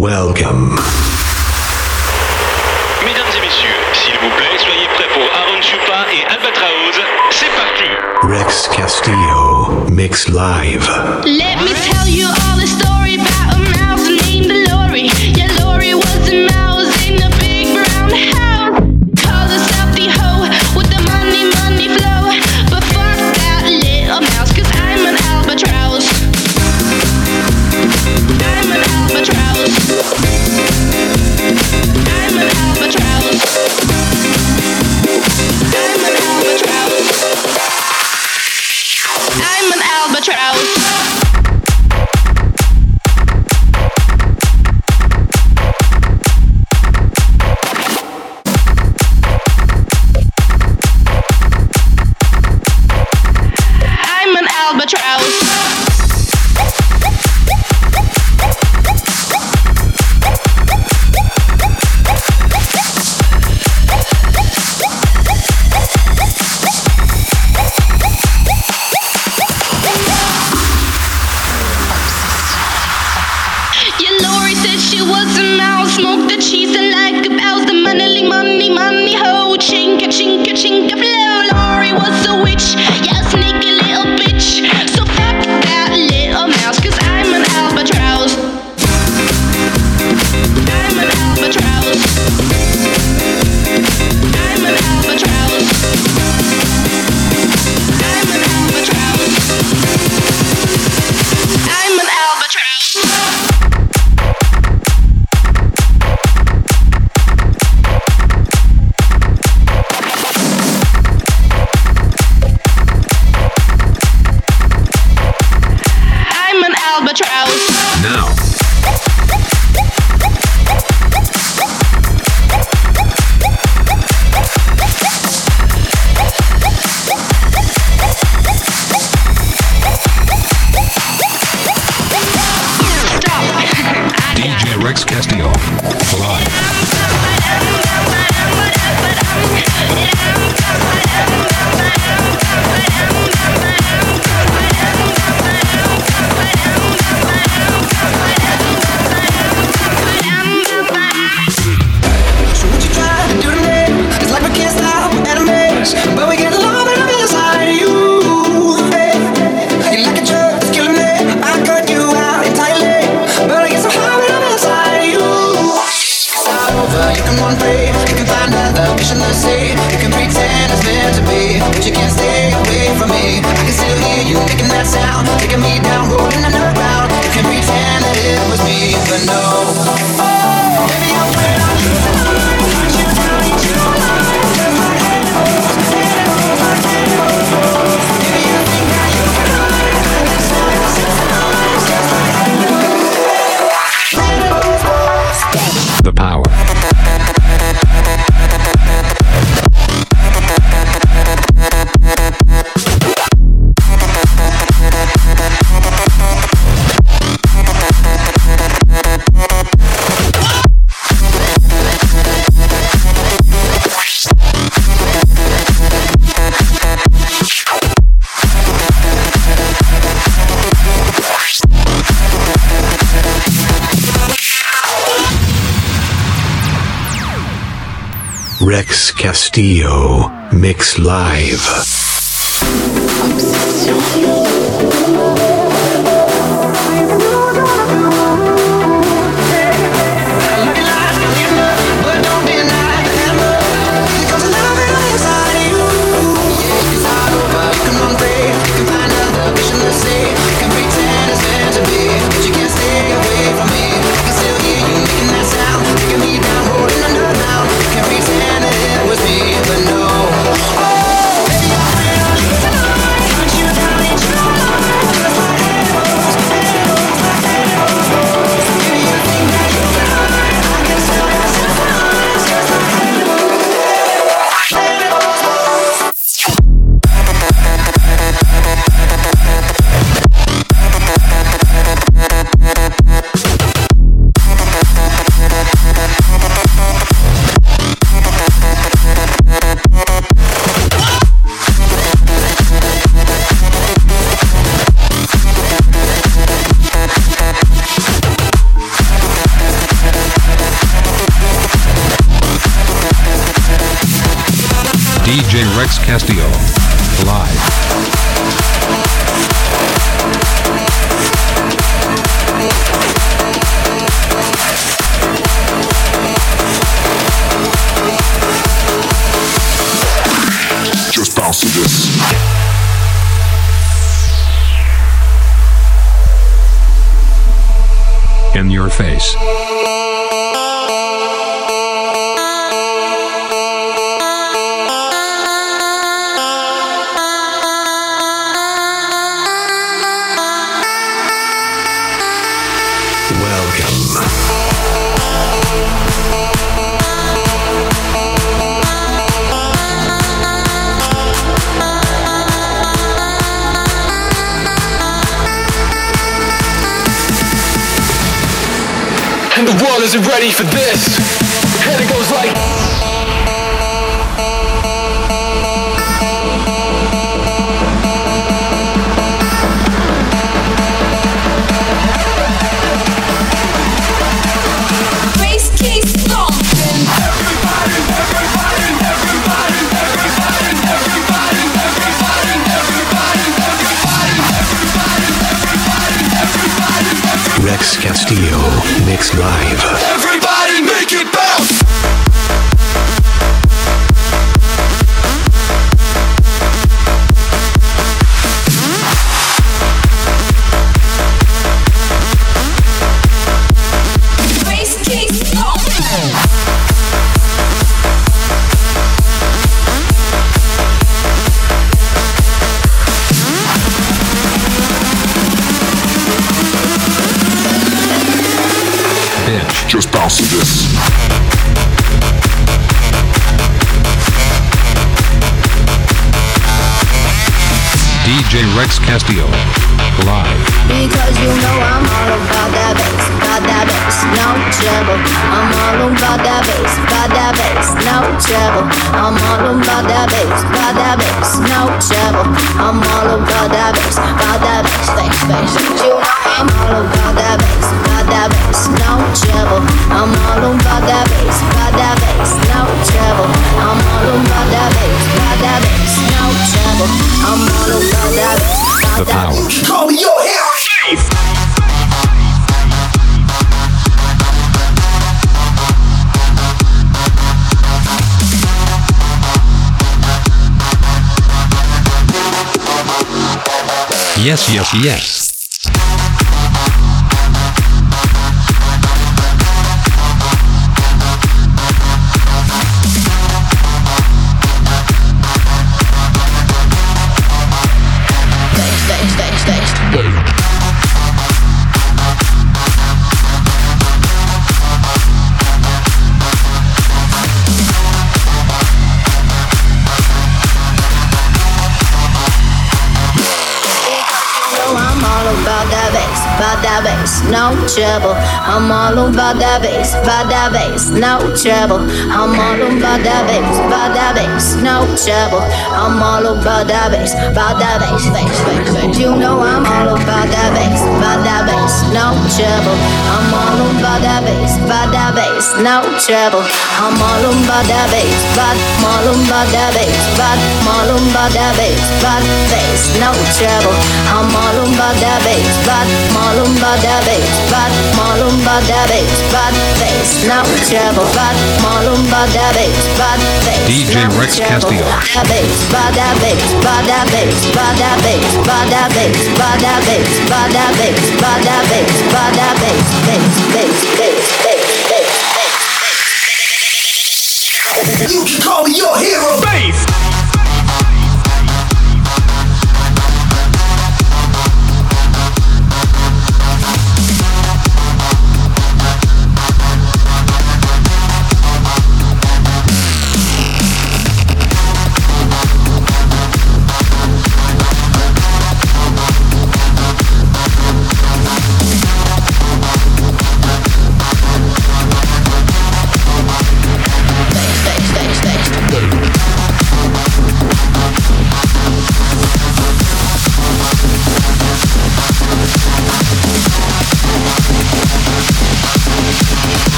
Welcome. Mesdames et messieurs, s'il vous plaît, soyez prêts pour Aaron Chupa et Albatraoz. C'est parti. Rex Castillo mix live. Let me tell you all the story. Castillo Mix Live. Yes, yes, yes. No trouble. I'm all about that bass, about that bass, no trouble. I'm all about that bass, about that bass, no trouble. I'm all about that bass, about that bass, bass, bass, bass. You know I'm all about that bass, about that bass, no trouble. I'm all about that bass, about that bass, no trouble. I'm all about that bass, I'm all about that bass, I'm all about that bass, about bass, no trouble. I'm all about that bass, but I'm all about that bass, but I'm all about that bass, but bass, no trouble, but I'm all about that bass, but bass, DJ Rex. Castillo. That bass, but that bass, but that bass, but that bass, but that bass, but that bass, but that bass, but that bass, but that bass, bass. You can call me your hero.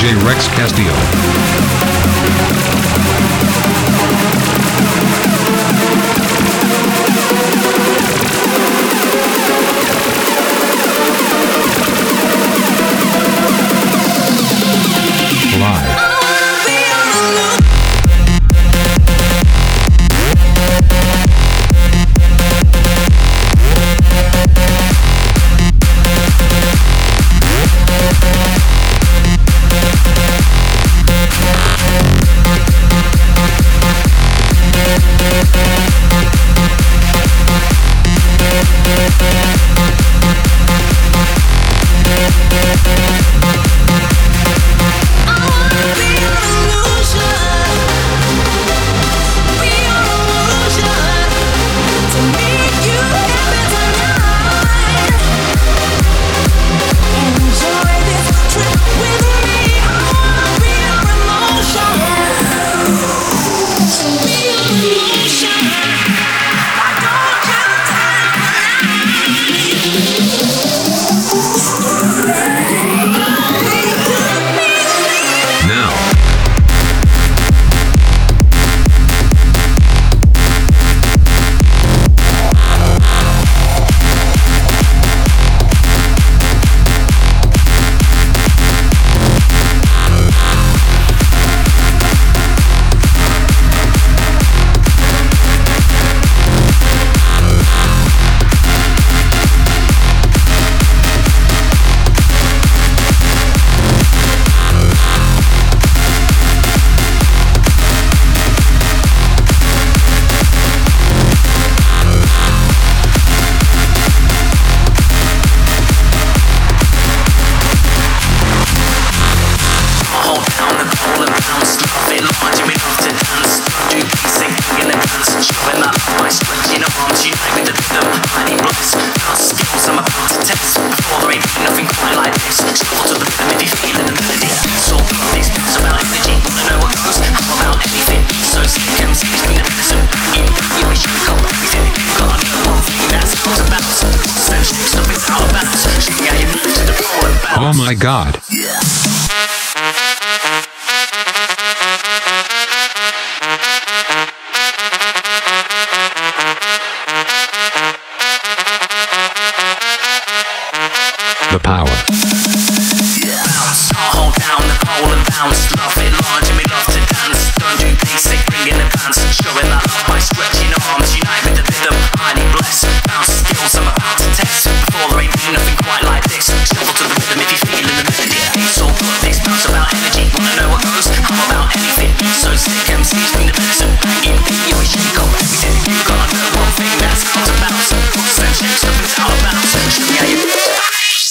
DJ Rex Castillo.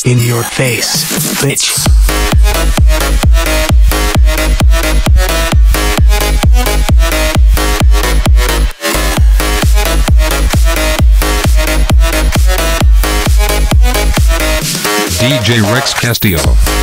In your face, bitch. DJ Rex Castillo.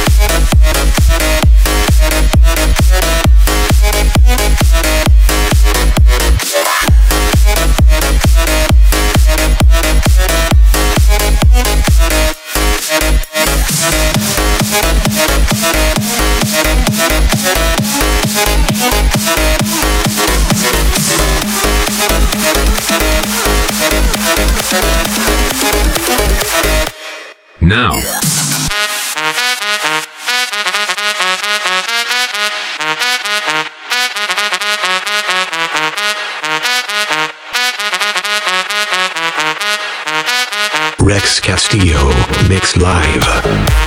Castillo Mix Live.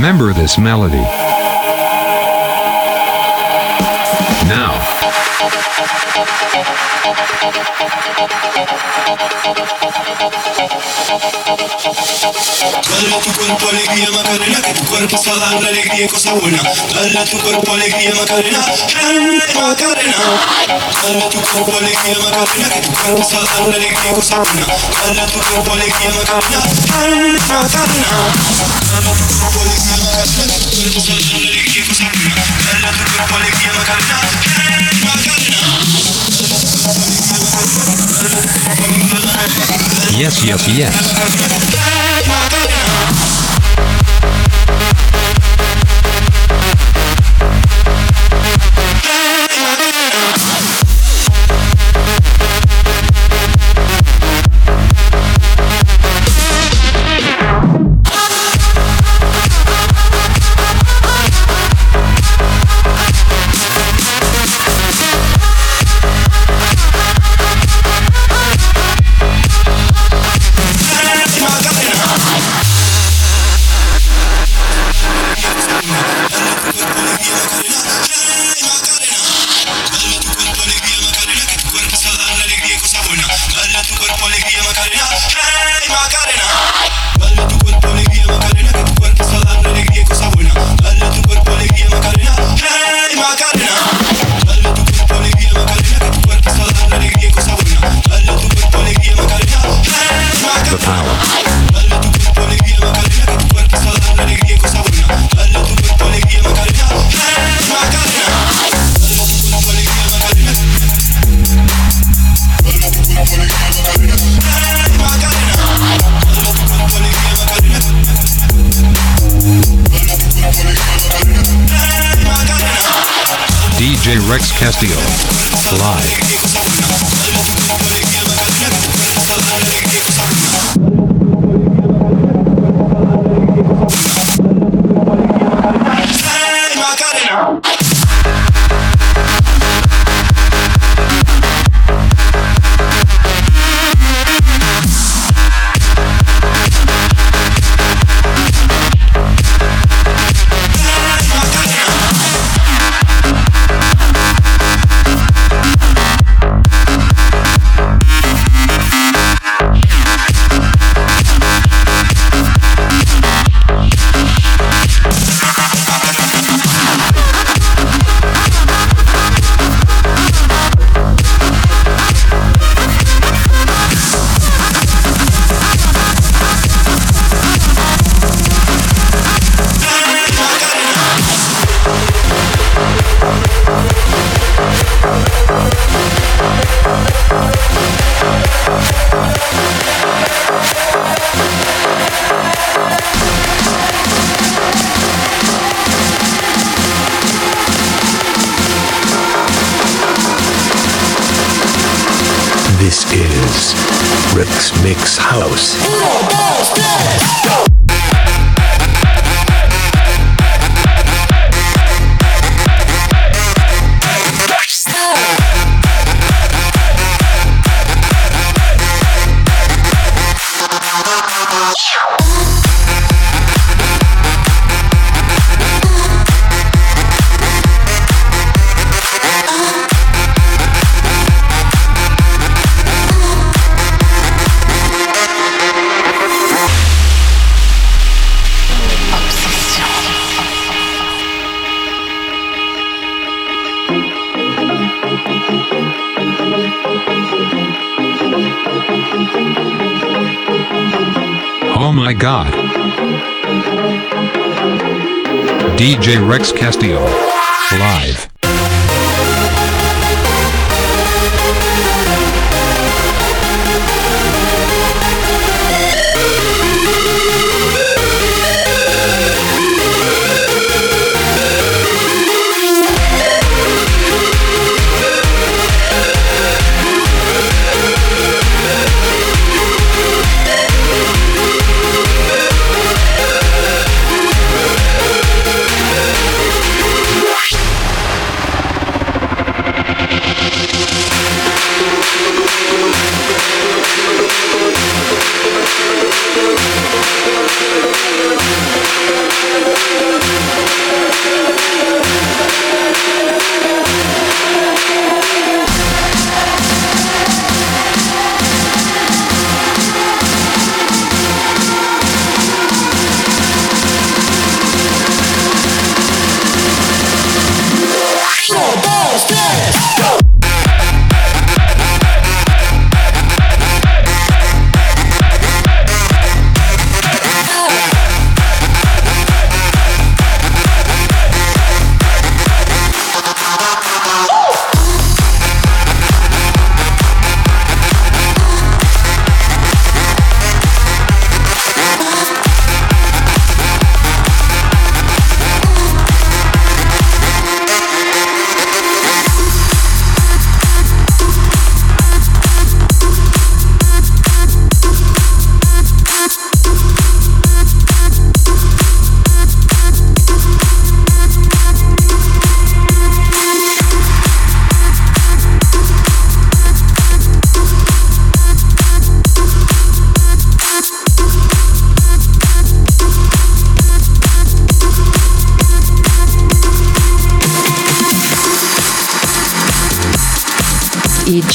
Remember this melody. Now, Dale a tu cuerpo alegría Macarena, que tu cuerpo está dando alegría y cosa buena. Dale tu cuerpo alegría Macarena, Macarena. Dale tu cuerpo alegría Macarena, que tu cuerpo dando alegría cosa buena. Dale tu cuerpo alegría Macarena, Macarena. Tu cuerpo alegría Macarena, que tu tu Macarena, yes, yes, yes. Castillo. Live. Rex Castillo. Live.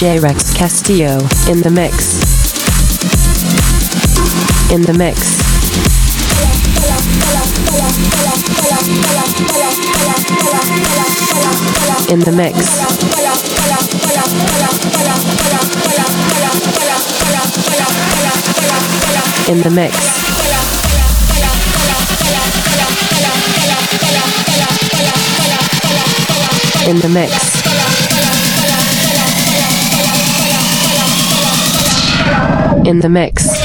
DJ Rex Castillo in the mix. In the mix. In the mix. In the mix. In the mix. In the mix.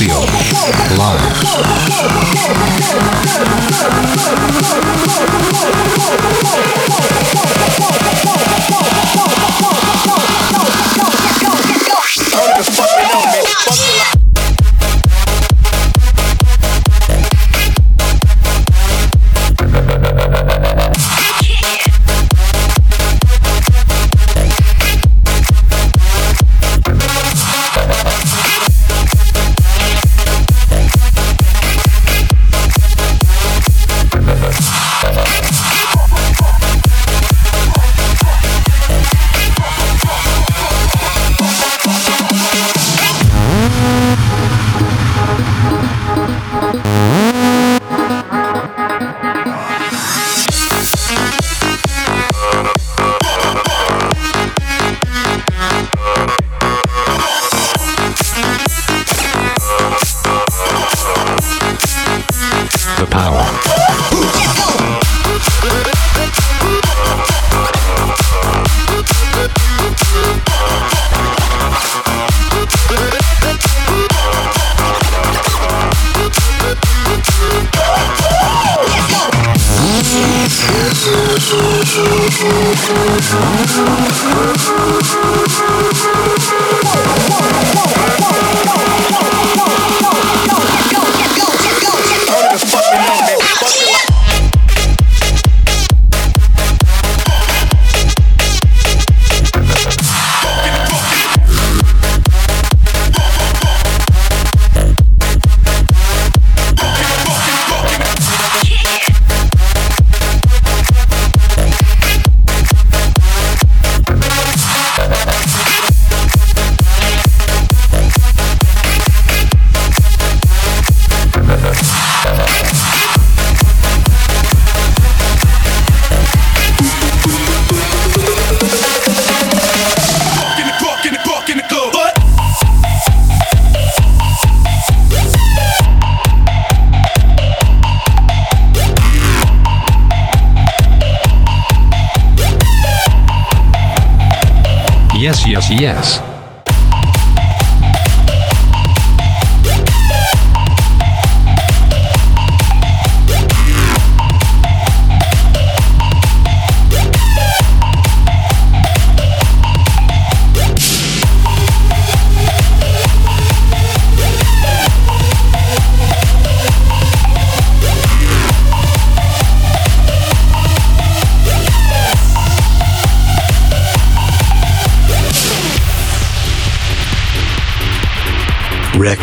Rex the power.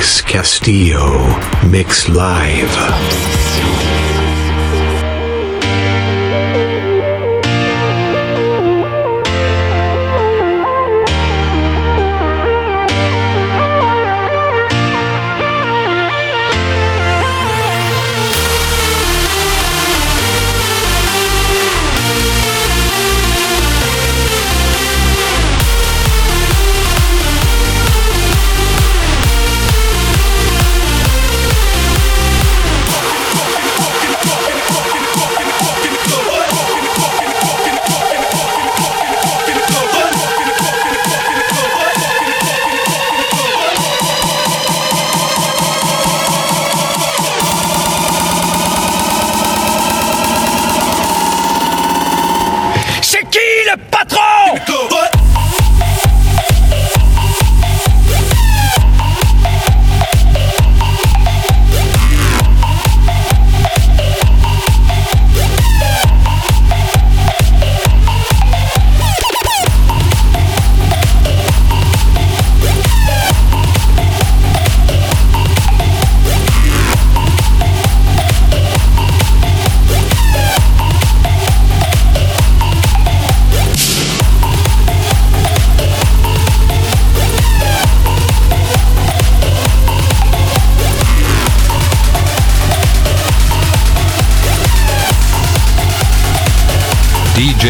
Rex Castillo Mix Live.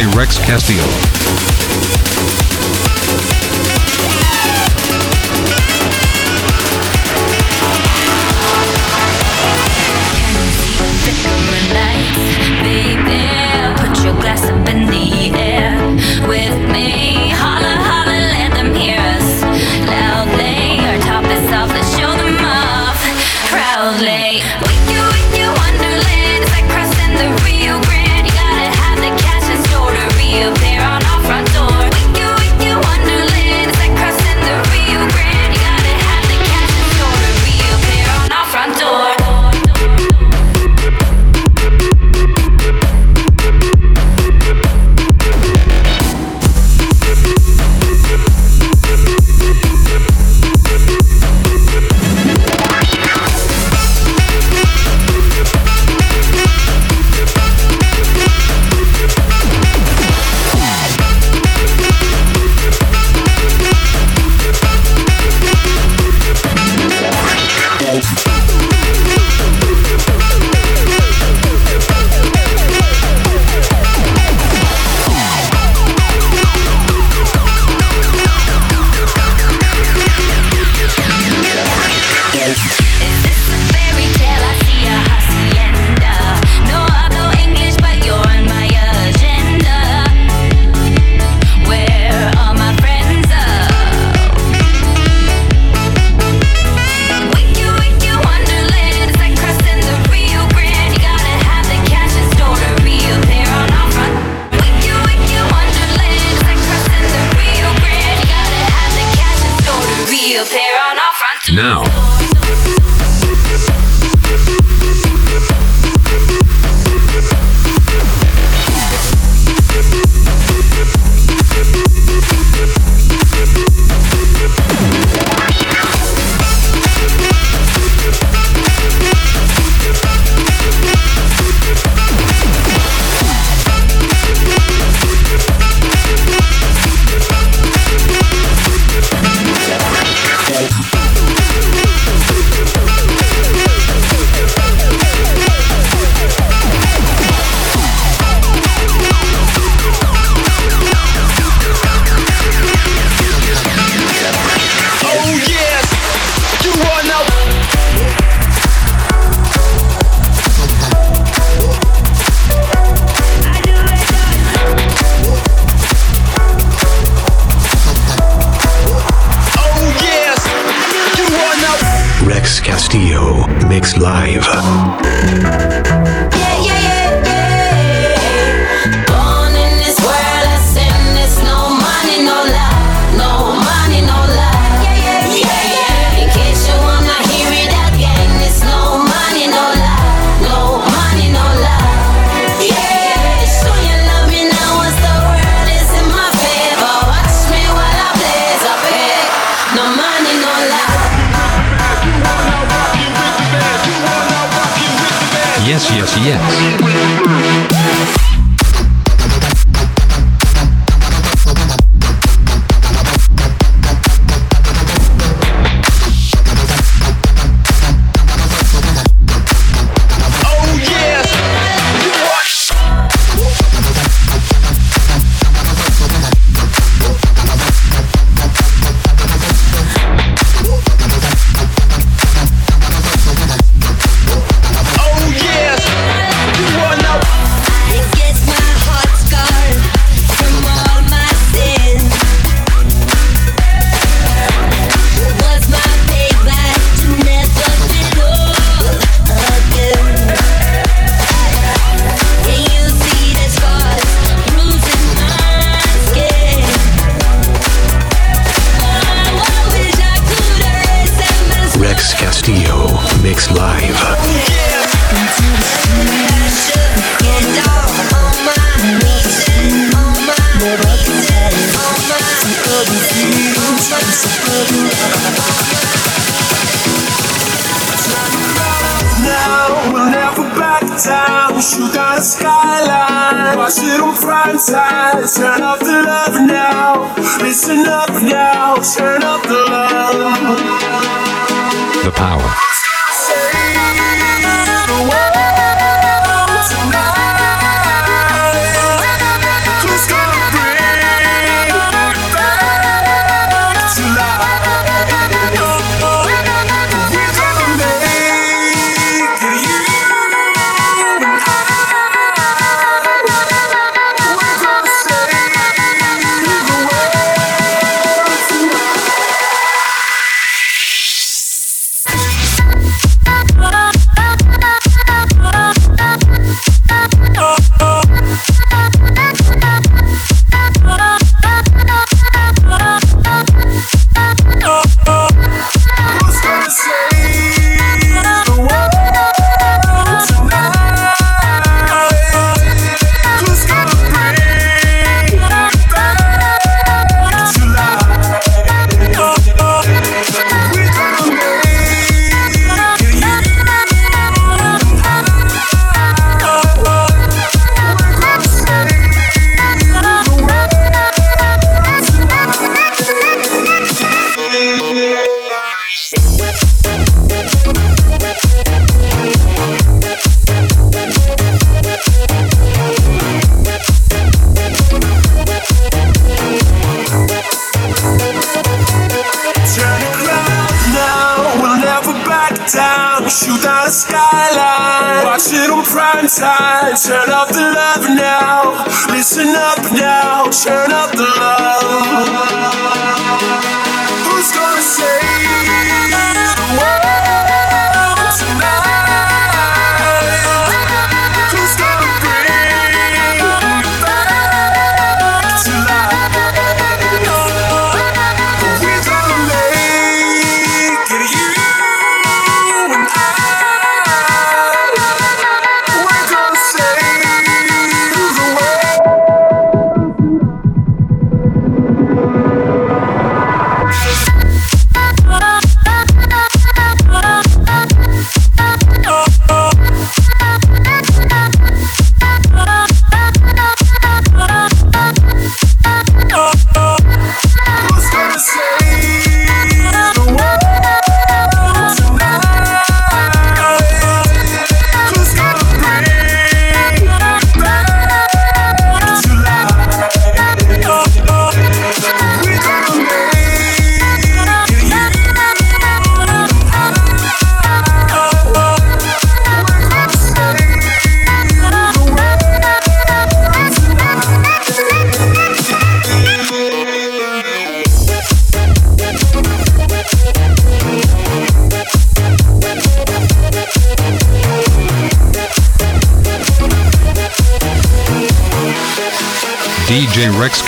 Rex Castillo.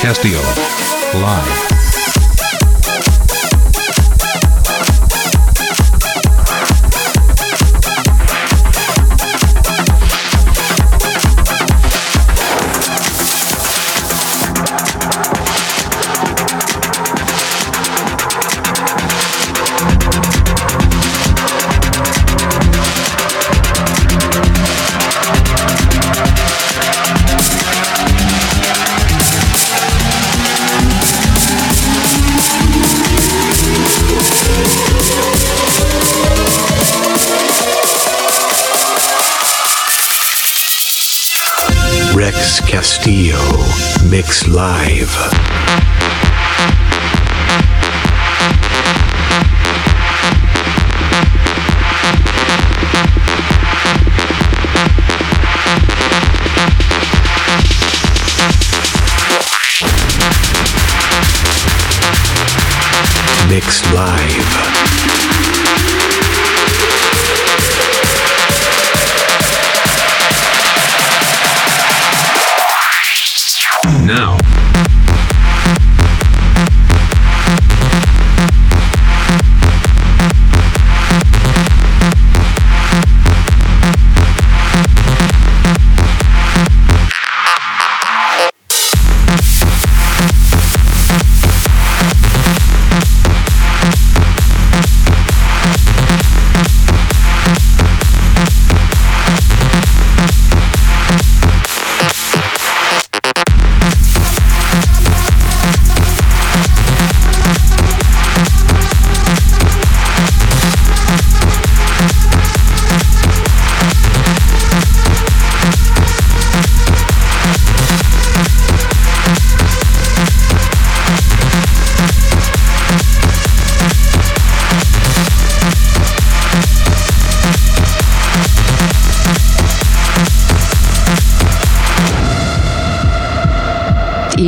Castillo. Castillo Mix Live. Mix Live.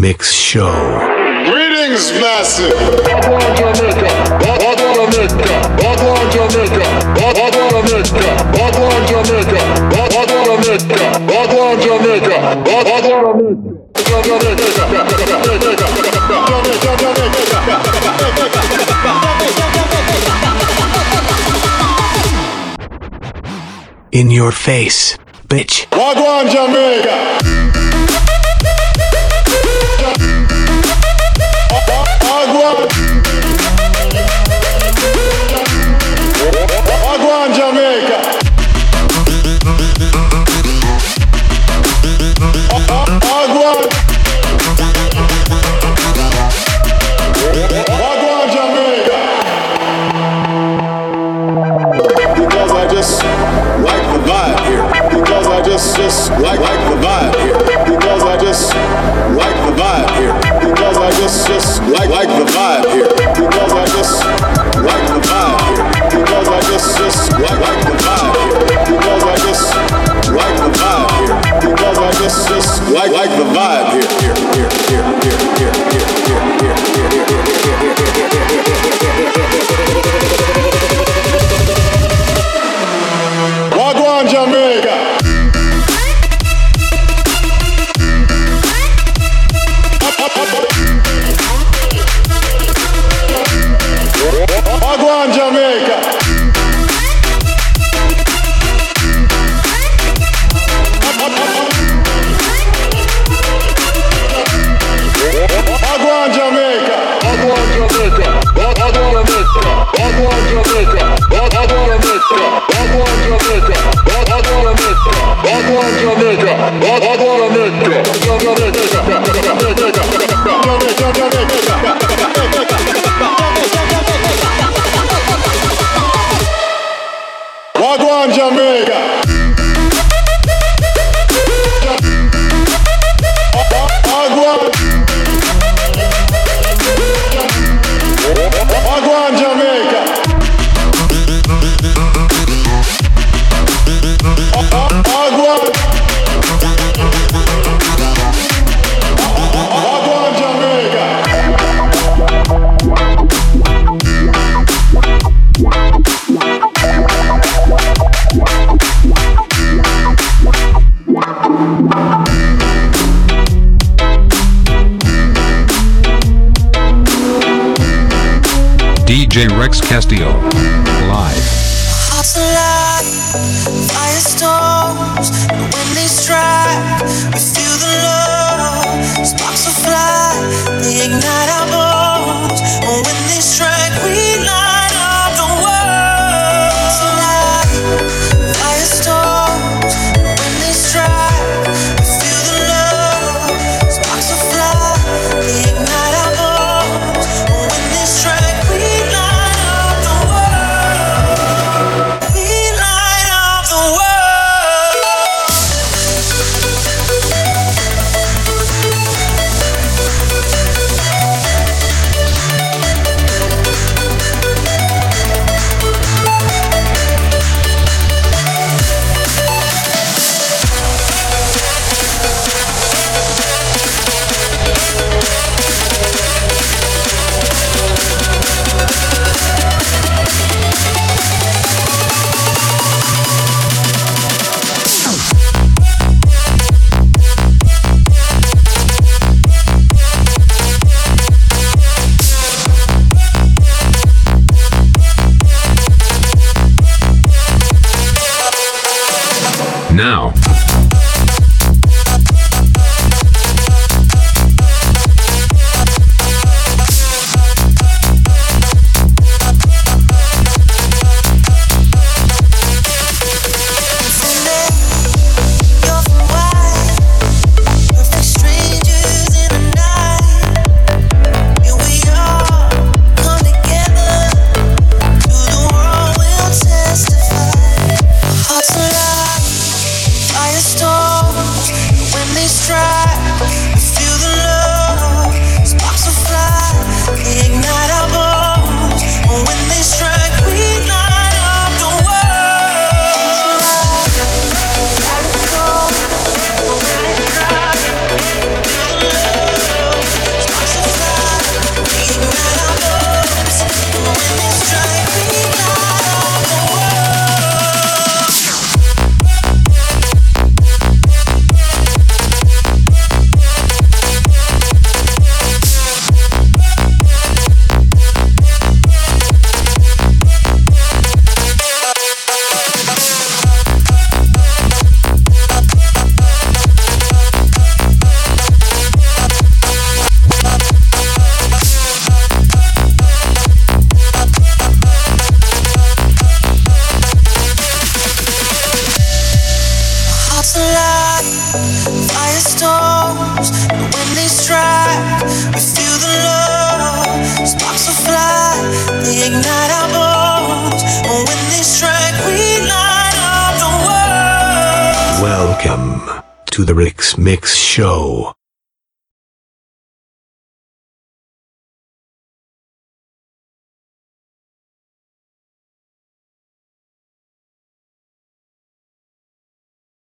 Mix Show. Greetings, massive. In your face, bitch. Wagwan Jamaica! one.